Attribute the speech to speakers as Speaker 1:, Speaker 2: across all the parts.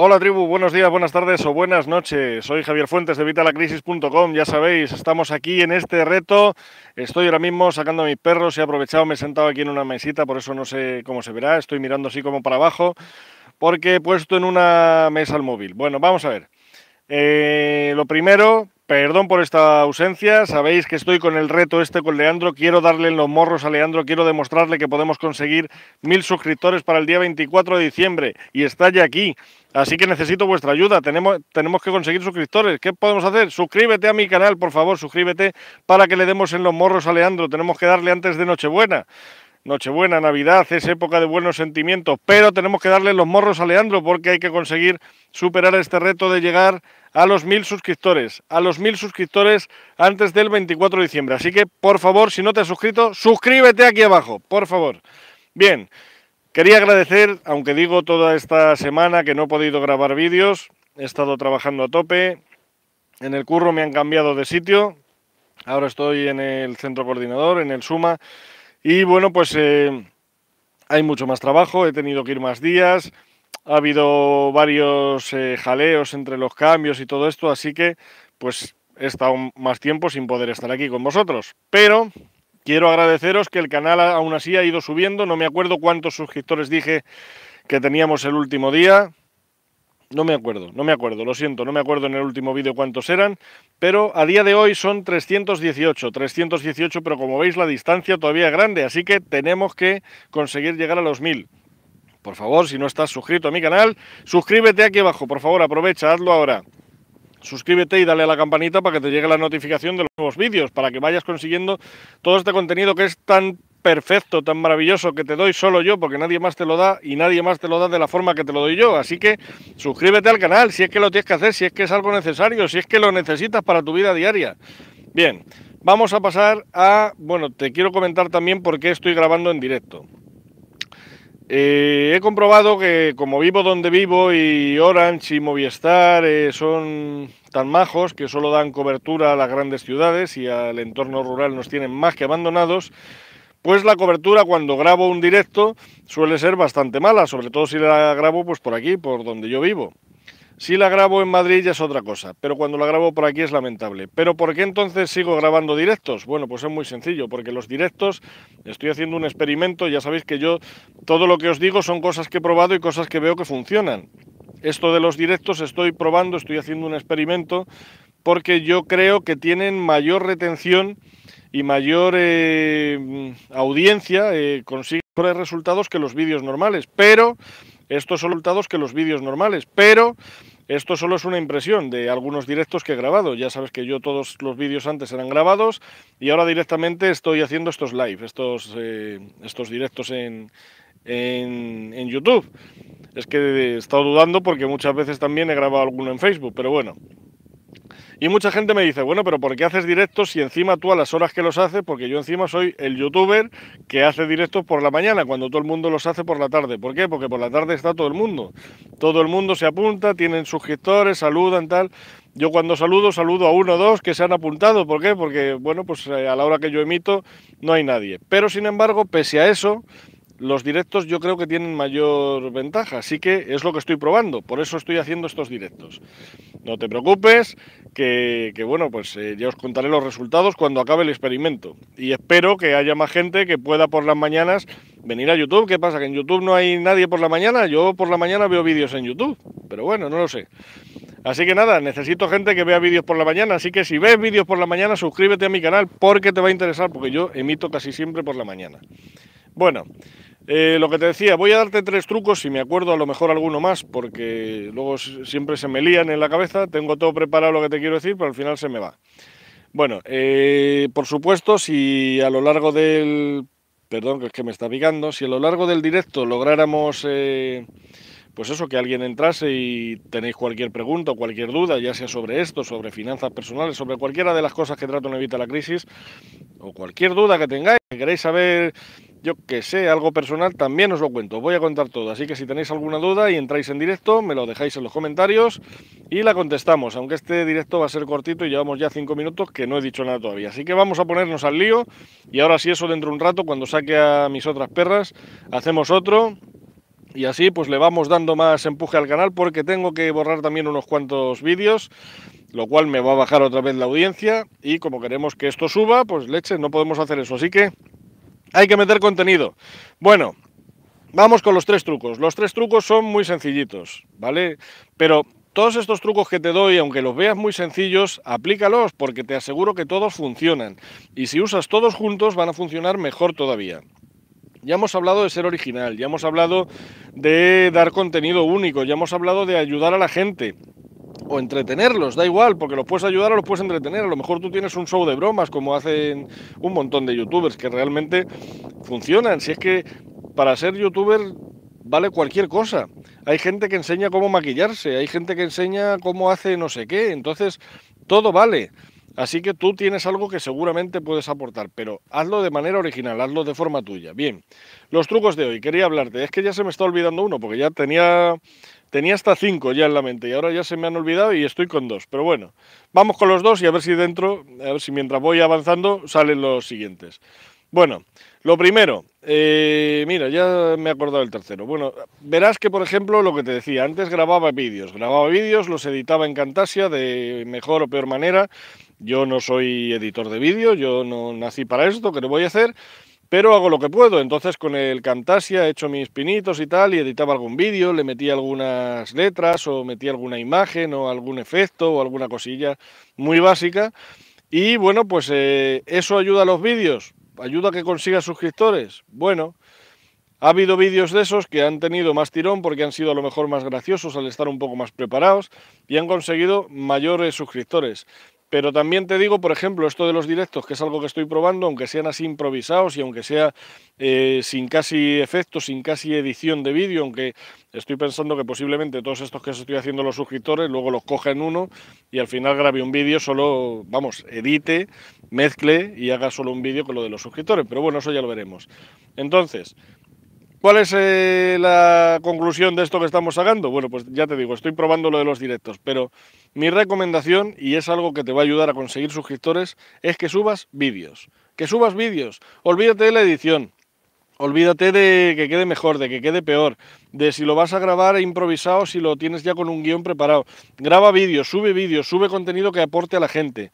Speaker 1: Hola tribu, buenos días, buenas tardes o buenas noches. Soy Javier Fuentes de Vitalacrisis.com. Ya sabéis, estamos aquí en este reto. Estoy ahora mismo sacando a mis perros. He aprovechado, me he sentado aquí en una mesita, por eso no sé cómo se verá. Estoy mirando así como para abajo, porque he puesto en una mesa el móvil. Bueno, vamos a ver. Eh, lo primero, Perdón por esta ausencia, sabéis que estoy con el reto este con Leandro, quiero darle en los morros a Leandro, quiero demostrarle que podemos conseguir mil suscriptores para el día 24 de diciembre. Y está ya aquí, así que necesito vuestra ayuda, tenemos, tenemos que conseguir suscriptores, ¿qué podemos hacer? Suscríbete a mi canal, por favor, suscríbete para que le demos en los morros a Leandro, tenemos que darle antes de Nochebuena. Nochebuena, Navidad, es época de buenos sentimientos, pero tenemos que darle los morros a Leandro porque hay que conseguir superar este reto de llegar a los mil suscriptores, a los mil suscriptores antes del 24 de diciembre. Así que, por favor, si no te has suscrito, suscríbete aquí abajo, por favor. Bien, quería agradecer, aunque digo toda esta semana que no he podido grabar vídeos, he estado trabajando a tope, en el curro me han cambiado de sitio, ahora estoy en el centro coordinador, en el SUMA, y bueno, pues eh, hay mucho más trabajo, he tenido que ir más días, ha habido varios eh, jaleos entre los cambios y todo esto, así que pues he estado más tiempo sin poder estar aquí con vosotros. Pero quiero agradeceros que el canal aún así ha ido subiendo, no me acuerdo cuántos suscriptores dije que teníamos el último día, no me acuerdo, no me acuerdo, lo siento, no me acuerdo en el último vídeo cuántos eran, pero a día de hoy son 318, 318, pero como veis la distancia todavía es grande, así que tenemos que conseguir llegar a los 1000. Por favor, si no estás suscrito a mi canal, suscríbete aquí abajo, por favor, aprovecha, hazlo ahora. Suscríbete y dale a la campanita para que te llegue la notificación de los nuevos vídeos, para que vayas consiguiendo todo este contenido que es tan perfecto, tan maravilloso que te doy solo yo, porque nadie más te lo da y nadie más te lo da de la forma que te lo doy yo. Así que suscríbete al canal si es que lo tienes que hacer, si es que es algo necesario, si es que lo necesitas para tu vida diaria. Bien, vamos a pasar a, bueno, te quiero comentar también por qué estoy grabando en directo. Eh, he comprobado que como vivo donde vivo y Orange y Movistar eh, son tan majos que solo dan cobertura a las grandes ciudades y al entorno rural nos tienen más que abandonados, pues la cobertura cuando grabo un directo suele ser bastante mala, sobre todo si la grabo pues por aquí, por donde yo vivo. Si la grabo en Madrid ya es otra cosa, pero cuando la grabo por aquí es lamentable. ¿Pero por qué entonces sigo grabando directos? Bueno, pues es muy sencillo, porque los directos, estoy haciendo un experimento, ya sabéis que yo todo lo que os digo son cosas que he probado y cosas que veo que funcionan. Esto de los directos estoy probando, estoy haciendo un experimento, porque yo creo que tienen mayor retención y mayor eh, audiencia, eh, consiguen mejores resultados que los vídeos normales, pero estos son resultados que los vídeos normales, pero esto solo es una impresión de algunos directos que he grabado. Ya sabes que yo todos los vídeos antes eran grabados y ahora directamente estoy haciendo estos live, estos, eh, estos directos en, en, en YouTube. Es que he estado dudando porque muchas veces también he grabado alguno en Facebook, pero bueno, y mucha gente me dice, bueno, pero ¿por qué haces directos si encima tú a las horas que los haces? Porque yo encima soy el youtuber que hace directos por la mañana, cuando todo el mundo los hace por la tarde. ¿Por qué? Porque por la tarde está todo el mundo. Todo el mundo se apunta, tienen suscriptores, saludan, tal. Yo cuando saludo, saludo a uno o dos que se han apuntado. ¿Por qué? Porque, bueno, pues eh, a la hora que yo emito no hay nadie. Pero sin embargo, pese a eso, los directos yo creo que tienen mayor ventaja, así que es lo que estoy probando, por eso estoy haciendo estos directos. No te preocupes, que, bueno, pues eh, ya os contaré los resultados cuando acabe el experimento. Y espero que haya más gente que pueda por las mañanas venir a YouTube. ¿Qué pasa? ¿Que en YouTube no hay nadie por la mañana? Yo por la mañana veo vídeos en YouTube, pero bueno, no lo sé. Así que nada, necesito gente que vea vídeos por la mañana, así que si ves vídeos por la mañana, suscríbete a mi canal porque te va a interesar, porque yo emito casi siempre por la mañana. Bueno, eh, lo que te decía, voy a darte tres trucos, si me acuerdo a lo mejor alguno más, porque luego siempre se me lían en la cabeza, tengo todo preparado lo que te quiero decir, pero al final se me va. Bueno, eh, por supuesto, si a lo largo del... Perdón, que es que me está picando, si a lo largo del directo lográramos... Eh, pues eso, que alguien entrase y tenéis cualquier pregunta o cualquier duda, ya sea sobre esto, sobre finanzas personales, sobre cualquiera de las cosas que trato en Evita la Crisis, o cualquier duda que tengáis, que queréis saber yo que sé, algo personal, también os lo cuento. Voy a contar todo. Así que si tenéis alguna duda y entráis en directo, me lo dejáis en los comentarios y la contestamos. Aunque este directo va a ser cortito y llevamos ya cinco minutos que no he dicho nada todavía. Así que vamos a ponernos al lío. Y ahora sí, eso dentro de un rato, cuando saque a mis otras perras, hacemos otro Y así pues le vamos dando más empuje al canal porque tengo que borrar también unos cuantos vídeos, lo cual me va a bajar otra vez la audiencia y como queremos que esto suba, pues leche, no podemos hacer eso. Así que hay que meter contenido. Bueno, vamos con los tres trucos. Los tres trucos son muy sencillitos, ¿vale? Pero todos estos trucos que te doy, aunque los veas muy sencillos, aplícalos porque te aseguro que todos funcionan. Y si usas todos juntos van a funcionar mejor todavía. Ya hemos hablado de ser original, ya hemos hablado de dar contenido único, ya hemos hablado de ayudar a la gente o entretenerlos, da igual, porque los puedes ayudar o los puedes entretener. A lo mejor tú tienes un show de bromas, como hacen un montón de youtubers que realmente funcionan. Si es que para ser youtuber vale cualquier cosa. Hay gente que enseña cómo maquillarse, hay gente que enseña cómo hace no sé qué, entonces todo vale. Así que tú tienes algo que seguramente puedes aportar, pero hazlo de manera original, hazlo de forma tuya. Bien, los trucos de hoy, quería hablarte, es que ya se me está olvidando uno, porque ya tenía, tenía hasta cinco ya en la mente y ahora ya se me han olvidado y estoy con dos. Pero bueno, vamos con los dos y a ver si dentro, a ver si mientras voy avanzando salen los siguientes. Bueno, lo primero, eh, mira, ya me he acordado del tercero. Bueno, verás que, por ejemplo, lo que te decía, antes grababa vídeos, grababa vídeos, los editaba en Camtasia de mejor o peor manera. Yo no soy editor de vídeos, yo no nací para esto, que lo voy a hacer, pero hago lo que puedo. Entonces con el Camtasia he hecho mis pinitos y tal, y editaba algún vídeo, le metí algunas letras o metí alguna imagen o algún efecto o alguna cosilla muy básica. Y bueno, pues eh, eso ayuda a los vídeos ayuda a que consiga suscriptores. Bueno, ha habido vídeos de esos que han tenido más tirón porque han sido a lo mejor más graciosos al estar un poco más preparados y han conseguido mayores suscriptores. Pero también te digo, por ejemplo, esto de los directos, que es algo que estoy probando, aunque sean así improvisados y aunque sea eh, sin casi efectos, sin casi edición de vídeo, aunque estoy pensando que posiblemente todos estos que estoy haciendo los suscriptores, luego los coja en uno y al final grabe un vídeo, solo, vamos, edite, mezcle y haga solo un vídeo con lo de los suscriptores. Pero bueno, eso ya lo veremos. Entonces, ¿Cuál es eh, la conclusión de esto que estamos sacando? Bueno, pues ya te digo, estoy probando lo de los directos, pero mi recomendación, y es algo que te va a ayudar a conseguir suscriptores, es que subas vídeos. Que subas vídeos. Olvídate de la edición. Olvídate de que quede mejor, de que quede peor, de si lo vas a grabar improvisado, si lo tienes ya con un guion preparado. Graba vídeos, sube vídeos, sube contenido que aporte a la gente.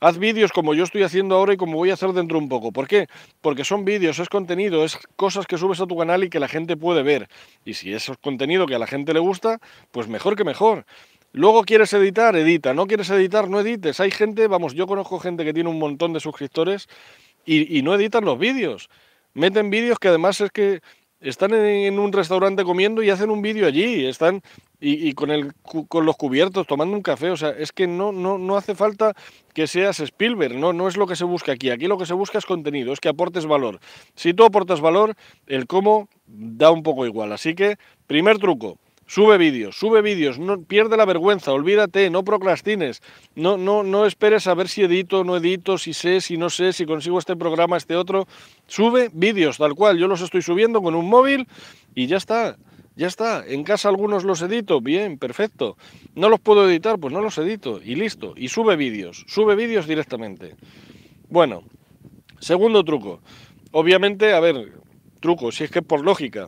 Speaker 1: Haz vídeos como yo estoy haciendo ahora y como voy a hacer dentro un poco. ¿Por qué? Porque son vídeos, es contenido, es cosas que subes a tu canal y que la gente puede ver. Y si es contenido que a la gente le gusta, pues mejor que mejor. Luego quieres editar, edita. No quieres editar, no edites. Hay gente, vamos, yo conozco gente que tiene un montón de suscriptores y, y no editan los vídeos. Meten vídeos que además es que están en un restaurante comiendo y hacen un vídeo allí, están y, con, el, con los cubiertos tomando un café, o sea, es que no, no, no hace falta que seas Spielberg, no, no es lo que se busca aquí, aquí lo que se busca es contenido, es que aportes valor. Si tú aportas valor, el cómo da un poco igual, así que primer truco, Sube vídeos, sube vídeos, no pierde la vergüenza, olvídate, no procrastines, no, no, no esperes a ver si edito, no edito, si sé, si no sé, si consigo este programa, este otro. Sube vídeos, tal cual, yo los estoy subiendo con un móvil y ya está. Ya está, en casa algunos los edito, bien, perfecto. No los puedo editar, pues no los edito y listo. Y sube vídeos, sube vídeos directamente. Bueno, segundo truco. Obviamente, a ver, truco, si es que por lógica,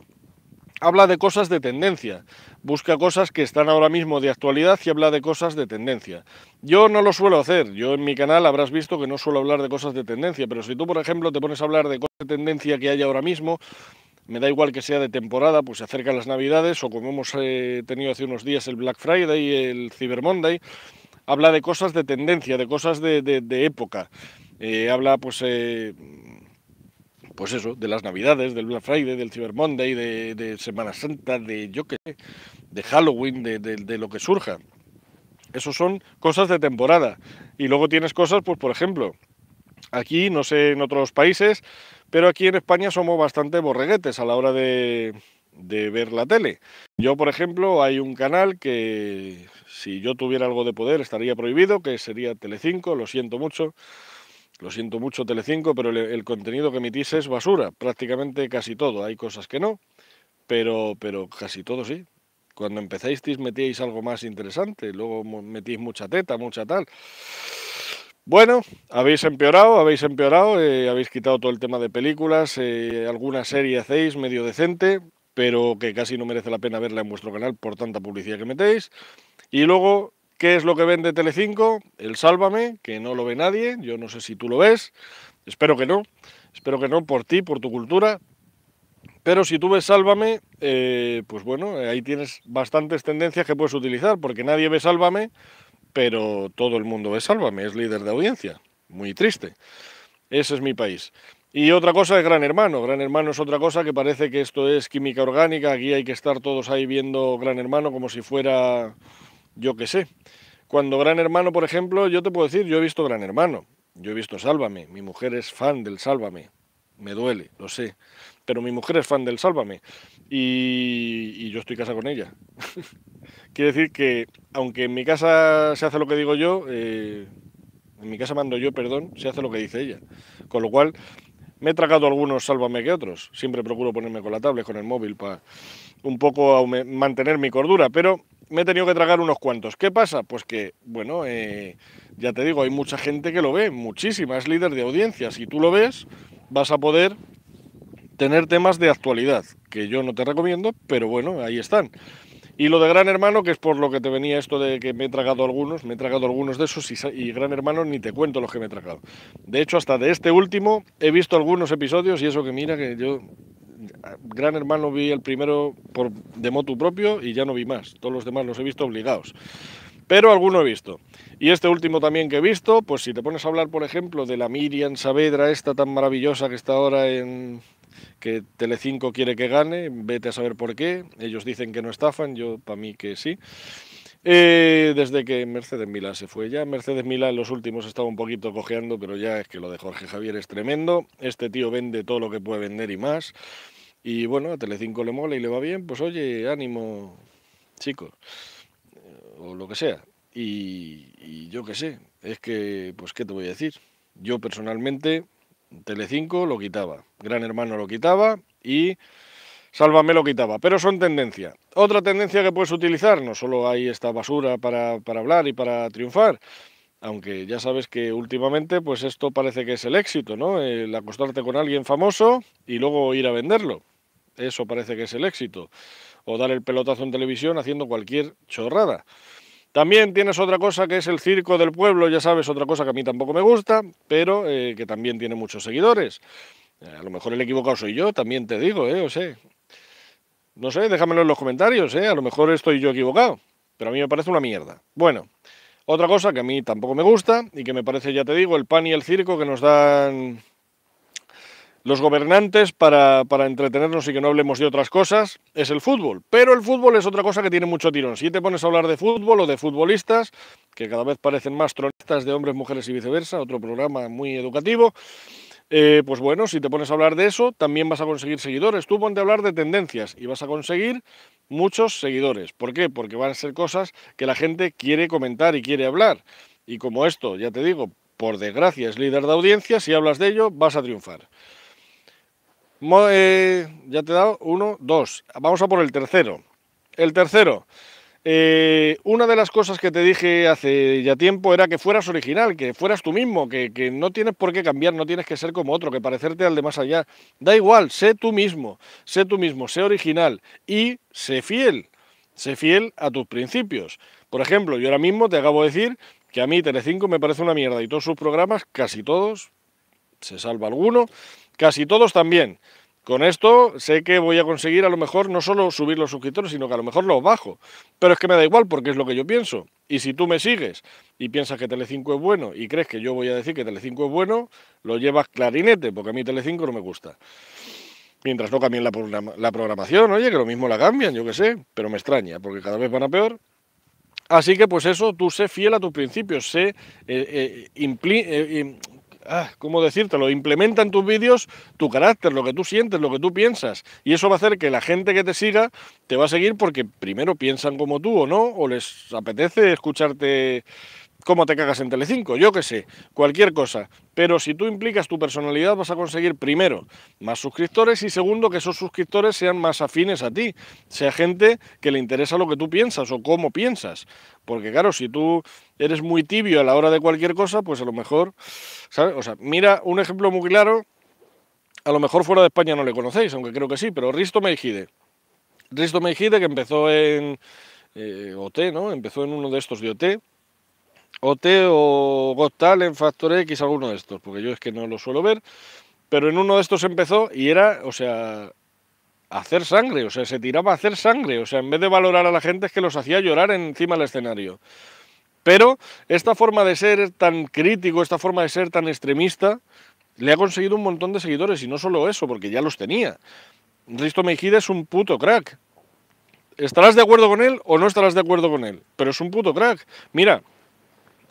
Speaker 1: habla de cosas de tendencia, busca cosas que están ahora mismo de actualidad y habla de cosas de tendencia. Yo no lo suelo hacer, yo en mi canal habrás visto que no suelo hablar de cosas de tendencia, pero si tú, por ejemplo, te pones a hablar de cosas de tendencia que hay ahora mismo, me da igual que sea de temporada, pues se acercan las navidades o como hemos eh, tenido hace unos días el Black Friday y el Cyber Monday, habla de cosas de tendencia, de cosas de, época. Eh, habla pues eh, pues eso, de las Navidades, del Black Friday, del Cyber Monday, de, Semana Santa, de yo qué sé, de Halloween, de, lo que surja. Eso son cosas de temporada. Y luego tienes cosas, pues por ejemplo, aquí, no sé en otros países, pero aquí en España somos bastante borreguetes a la hora de, de ver la tele. Yo, por ejemplo, hay un canal que si yo tuviera algo de poder estaría prohibido, que sería Telecinco, lo siento mucho lo siento mucho Telecinco, pero el, contenido que emitís es basura, prácticamente casi todo. Hay cosas que no, pero, pero casi todo sí. Cuando empezáis metíais algo más interesante, luego metís mucha teta, mucha tal. Bueno, habéis empeorado, habéis empeorado, eh, habéis quitado todo el tema de películas, eh, alguna serie hacéis medio decente, pero que casi no merece la pena verla en vuestro canal por tanta publicidad que metéis. Y luego, ¿qué es lo que vende Telecinco? El Sálvame, que no lo ve nadie, yo no sé si tú lo ves, espero que no, espero que no, por ti, por tu cultura. Pero si tú ves Sálvame, eh, pues bueno, ahí tienes bastantes tendencias que puedes utilizar, porque nadie ve Sálvame, pero todo el mundo ve Sálvame, es líder de audiencia. Muy triste. Ese es mi país. Y otra cosa es Gran Hermano. Gran Hermano es otra cosa que parece que esto es química orgánica. Aquí hay que estar todos ahí viendo Gran Hermano como si fuera, yo qué sé. Cuando Gran Hermano, por ejemplo, yo te puedo decir, yo he visto Gran Hermano. Yo he visto Sálvame. Mi mujer es fan del Sálvame. Me duele, lo sé. Pero mi mujer es fan del Sálvame. Y, yo estoy casa con ella. Quiere decir que, aunque en mi casa se hace lo que digo yo, eh, en mi casa mando yo, perdón, se hace lo que dice ella. Con lo cual, me he tragado algunos sálvame que otros. Siempre procuro ponerme con la tablet, con el móvil, para un poco mantener mi cordura, pero me he tenido que tragar unos cuantos. ¿Qué pasa? Pues que, bueno, eh, ya te digo, hay mucha gente que lo ve, muchísima, es líder de audiencia. Si tú lo ves, vas a poder tener temas de actualidad, que yo no te recomiendo, pero bueno, ahí están. Y lo de Gran Hermano, que es por lo que te venía esto de que me he tragado algunos, me he tragado algunos de esos y, Gran Hermano ni te cuento los que me he tragado. De hecho, hasta de este último he visto algunos episodios y eso que mira que yo Gran Hermano vi el primero por de motu propio y ya no vi más. Todos los demás los he visto obligados. Pero alguno he visto. Y este último también que he visto, pues si te pones a hablar, por ejemplo, de la Miriam Saavedra, esta tan maravillosa que está ahora en, que Telecinco quiere que gane, vete a saber por qué. Ellos dicen que no estafan, yo para mí que sí. Eh, desde que Mercedes Milá se fue ya, Mercedes Milá en los últimos estaba un poquito cojeando, pero ya es que lo de Jorge Javier es tremendo. Este tío vende todo lo que puede vender y más. Y bueno, a Telecinco le mola y le va bien, pues oye, ánimo, chicos, o lo que sea. Y, yo qué sé, es que, pues, ¿qué te voy a decir? Yo personalmente Telecinco lo quitaba, Gran Hermano lo quitaba y Sálvame lo quitaba, pero son tendencia. Otra tendencia que puedes utilizar, no solo hay esta basura para, hablar y para triunfar, aunque ya sabes que últimamente pues esto parece que es el éxito, ¿no? El acostarte con alguien famoso y luego ir a venderlo. Eso parece que es el éxito. O dar el pelotazo en televisión haciendo cualquier chorrada. También tienes otra cosa que es el circo del pueblo, ya sabes, otra cosa que a mí tampoco me gusta, pero eh, que también tiene muchos seguidores. Eh, a lo mejor el equivocado soy yo, también te digo, ¿eh? O sé. No sé, déjamelo en los comentarios, ¿eh? A lo mejor estoy yo equivocado, pero a mí me parece una mierda. Bueno, otra cosa que a mí tampoco me gusta y que me parece, ya te digo, el pan y el circo que nos dan los gobernantes para, para, entretenernos y que no hablemos de otras cosas es el fútbol. Pero el fútbol es otra cosa que tiene mucho tirón. Si te pones a hablar de fútbol o de futbolistas, que cada vez parecen más tronistas de hombres, mujeres y viceversa, otro programa muy educativo, eh, pues bueno, si te pones a hablar de eso, también vas a conseguir seguidores. Tú ponte a hablar de tendencias y vas a conseguir muchos seguidores. ¿Por qué? Porque van a ser cosas que la gente quiere comentar y quiere hablar. Y como esto, ya te digo, por desgracia es líder de audiencia, si hablas de ello, vas a triunfar. Eh, ya te he dado uno, dos. Vamos a por el tercero. El tercero. Eh, una de las cosas que te dije hace ya tiempo era que fueras original, que fueras tú mismo, que, que, no tienes por qué cambiar, no tienes que ser como otro, que parecerte al de más allá. Da igual, sé tú mismo, sé tú mismo, sé original y sé fiel, sé fiel a tus principios. Por ejemplo, yo ahora mismo te acabo de decir que a mí Telecinco me parece una mierda y todos sus programas, casi todos, se salva alguno, Casi todos también. Con esto sé que voy a conseguir a lo mejor no solo subir los suscriptores, sino que a lo mejor los bajo. Pero es que me da igual porque es lo que yo pienso. Y si tú me sigues y piensas que Telecinco es bueno y crees que yo voy a decir que Telecinco es bueno, lo llevas clarinete, porque a mí Telecinco no me gusta. Mientras no cambien la, programación, oye, que lo mismo la cambian, yo qué sé, pero me extraña, porque cada vez van a peor. Así que pues eso, tú sé fiel a tus principios, sé, eh, eh, eh ah, ¿cómo decírtelo? Implementa en tus vídeos tu carácter, lo que tú sientes, lo que tú piensas. Y eso va a hacer que la gente que te siga te va a seguir porque primero piensan como tú o no, o les apetece escucharte cómo te cagas en Telecinco, yo qué sé, cualquier cosa. Pero si tú implicas tu personalidad vas a conseguir primero más suscriptores y segundo que esos suscriptores sean más afines a ti, sea gente que le interesa lo que tú piensas o cómo piensas. Porque claro, si tú eres muy tibio a la hora de cualquier cosa, pues a lo mejor, ¿sabes? Mira un ejemplo muy claro, a lo mejor fuera de España no le conocéis, aunque creo que sí, pero Risto Meijide. Risto Mejide, que empezó en eh, OT, ¿no? Empezó en uno de estos de OT. OT o Got Talent, Factor X, alguno de estos, porque yo es que no lo suelo ver. Pero en uno de estos empezó y era, o sea, hacer sangre, o sea, se tiraba a hacer sangre, o sea, en vez de valorar a la gente es que los hacía llorar encima del escenario. Pero esta forma de ser tan crítico, esta forma de ser tan extremista, le ha conseguido un montón de seguidores y no solo eso, porque ya los tenía. Risto Mejide es un puto crack. ¿Estarás de acuerdo con él o no estarás de acuerdo con él? Pero es un puto crack. Mira,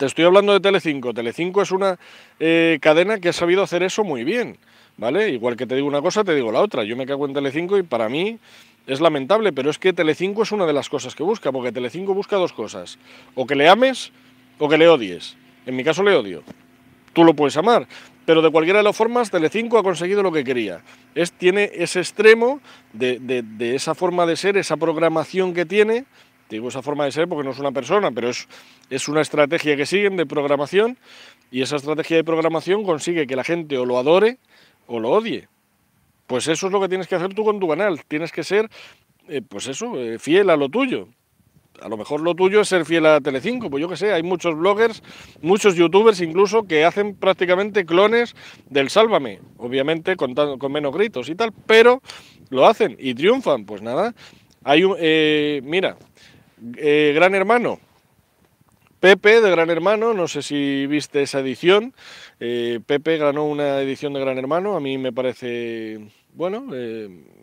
Speaker 1: estoy hablando de Telecinco. Telecinco es una eh, cadena que ha sabido hacer eso muy bien, ¿vale? Igual que te digo una cosa, te digo la otra. Yo me cago en Telecinco y para mí es lamentable, pero es que Telecinco es una de las cosas que busca, porque Telecinco busca dos cosas. O que le ames o que le odies. En mi caso le odio. Tú lo puedes amar, pero de cualquiera de las formas, Telecinco ha conseguido lo que quería. Es, tiene ese extremo de, de, esa forma de ser, esa programación que tiene, digo esa forma de ser porque no es una persona, pero es, es una estrategia que siguen de programación, y esa estrategia de programación consigue que la gente o lo adore o lo odie. Pues eso es lo que tienes que hacer tú con tu canal, tienes que ser, eh, pues eso, eh, fiel a lo tuyo a lo mejor lo tuyo es ser fiel a Telecinco, pues yo que sé, hay muchos bloggers, muchos youtubers incluso que hacen prácticamente clones del Sálvame, obviamente con, con menos gritos y tal, pero lo hacen y triunfan, pues nada. Hay un, eh, mira, eh, Gran Hermano, Pepe de Gran Hermano, no sé si viste esa edición, eh, Pepe ganó una edición de Gran Hermano, a mí me parece, bueno,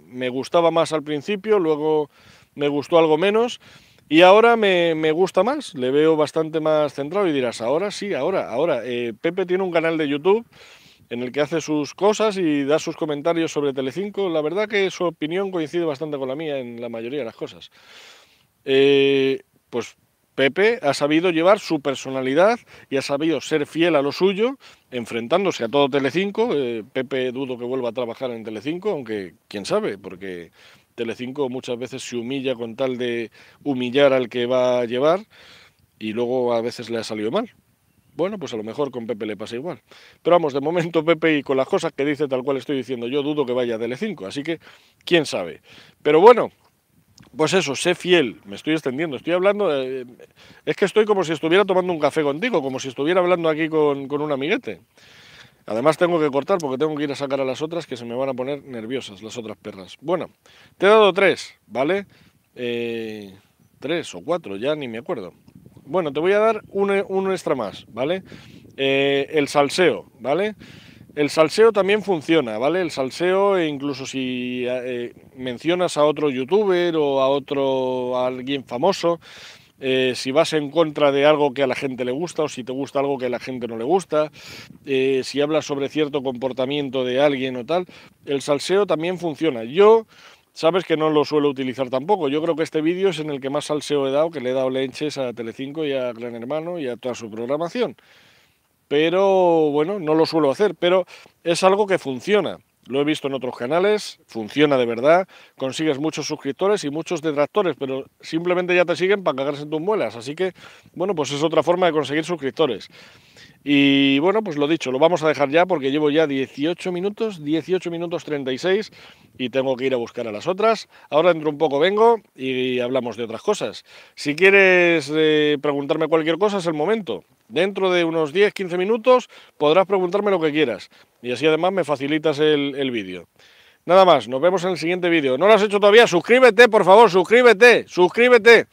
Speaker 1: me gustaba más al principio, luego me gustó algo menos. Y ahora me, gusta más, le veo bastante más centrado y dirás, ahora sí, ahora, ahora. Eh, Pepe tiene un canal de YouTube en el que hace sus cosas y da sus comentarios sobre Telecinco. La verdad que su opinión coincide bastante con la mía en la mayoría de las cosas. Eh, pues Pepe ha sabido llevar su personalidad y ha sabido ser fiel a lo suyo, enfrentándose a todo Telecinco. Eh, Pepe dudo que vuelva a trabajar en Telecinco, aunque quién sabe, porque Telecinco muchas veces se humilla con tal de humillar al que va a llevar y luego a veces le ha salido mal. Bueno, pues a lo mejor con Pepe le pasa igual. Pero vamos, de momento Pepe y con las cosas que dice tal cual estoy diciendo, yo dudo que vaya a Telecinco, así que quién sabe. Pero bueno, pues eso, sé fiel, me estoy extendiendo, estoy hablando, es que estoy como si estuviera tomando un café contigo, como si estuviera hablando aquí con, con un amiguete. Además tengo que cortar porque tengo que ir a sacar a las otras que se me van a poner nerviosas, las otras perras. Bueno, te he dado tres, ¿vale? Eh, tres o cuatro, ya ni me acuerdo. Bueno, te voy a dar un, extra más, ¿vale? Eh, el salseo, ¿vale? El salseo también funciona, ¿vale? El salseo, e incluso si eh, mencionas a otro youtuber o a otro a alguien famoso, eh, si vas en contra de algo que a la gente le gusta o si te gusta algo que a la gente no le gusta, eh, si hablas sobre cierto comportamiento de alguien o tal, el salseo también funciona. Yo, sabes que no lo suelo utilizar tampoco. Yo creo que este vídeo es en el que más salseo he dado, que le he dado leches a Telecinco y a Gran Hermano y a toda su programación. Pero bueno, no lo suelo hacer, pero es algo que funciona. Lo he visto en otros canales, funciona de verdad, consigues muchos suscriptores y muchos detractores, pero simplemente ya te siguen para cagarse en tus muelas. Así que, bueno, pues es otra forma de conseguir suscriptores. Y bueno, pues lo dicho, lo vamos a dejar ya porque llevo ya 18 minutos, 18 minutos 36 y tengo que ir a buscar a las otras. Ahora dentro un poco vengo y hablamos de otras cosas. Si quieres eh, preguntarme cualquier cosa es el momento. Dentro de unos 10-15 minutos podrás preguntarme lo que quieras y así además me facilitas el, el vídeo. Nada más, nos vemos en el siguiente vídeo. ¿No lo has hecho todavía? Suscríbete, por favor, suscríbete, suscríbete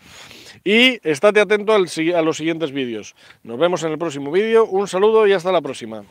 Speaker 1: y estate atento a los siguientes vídeos. Nos vemos en el próximo vídeo, un saludo y hasta la próxima.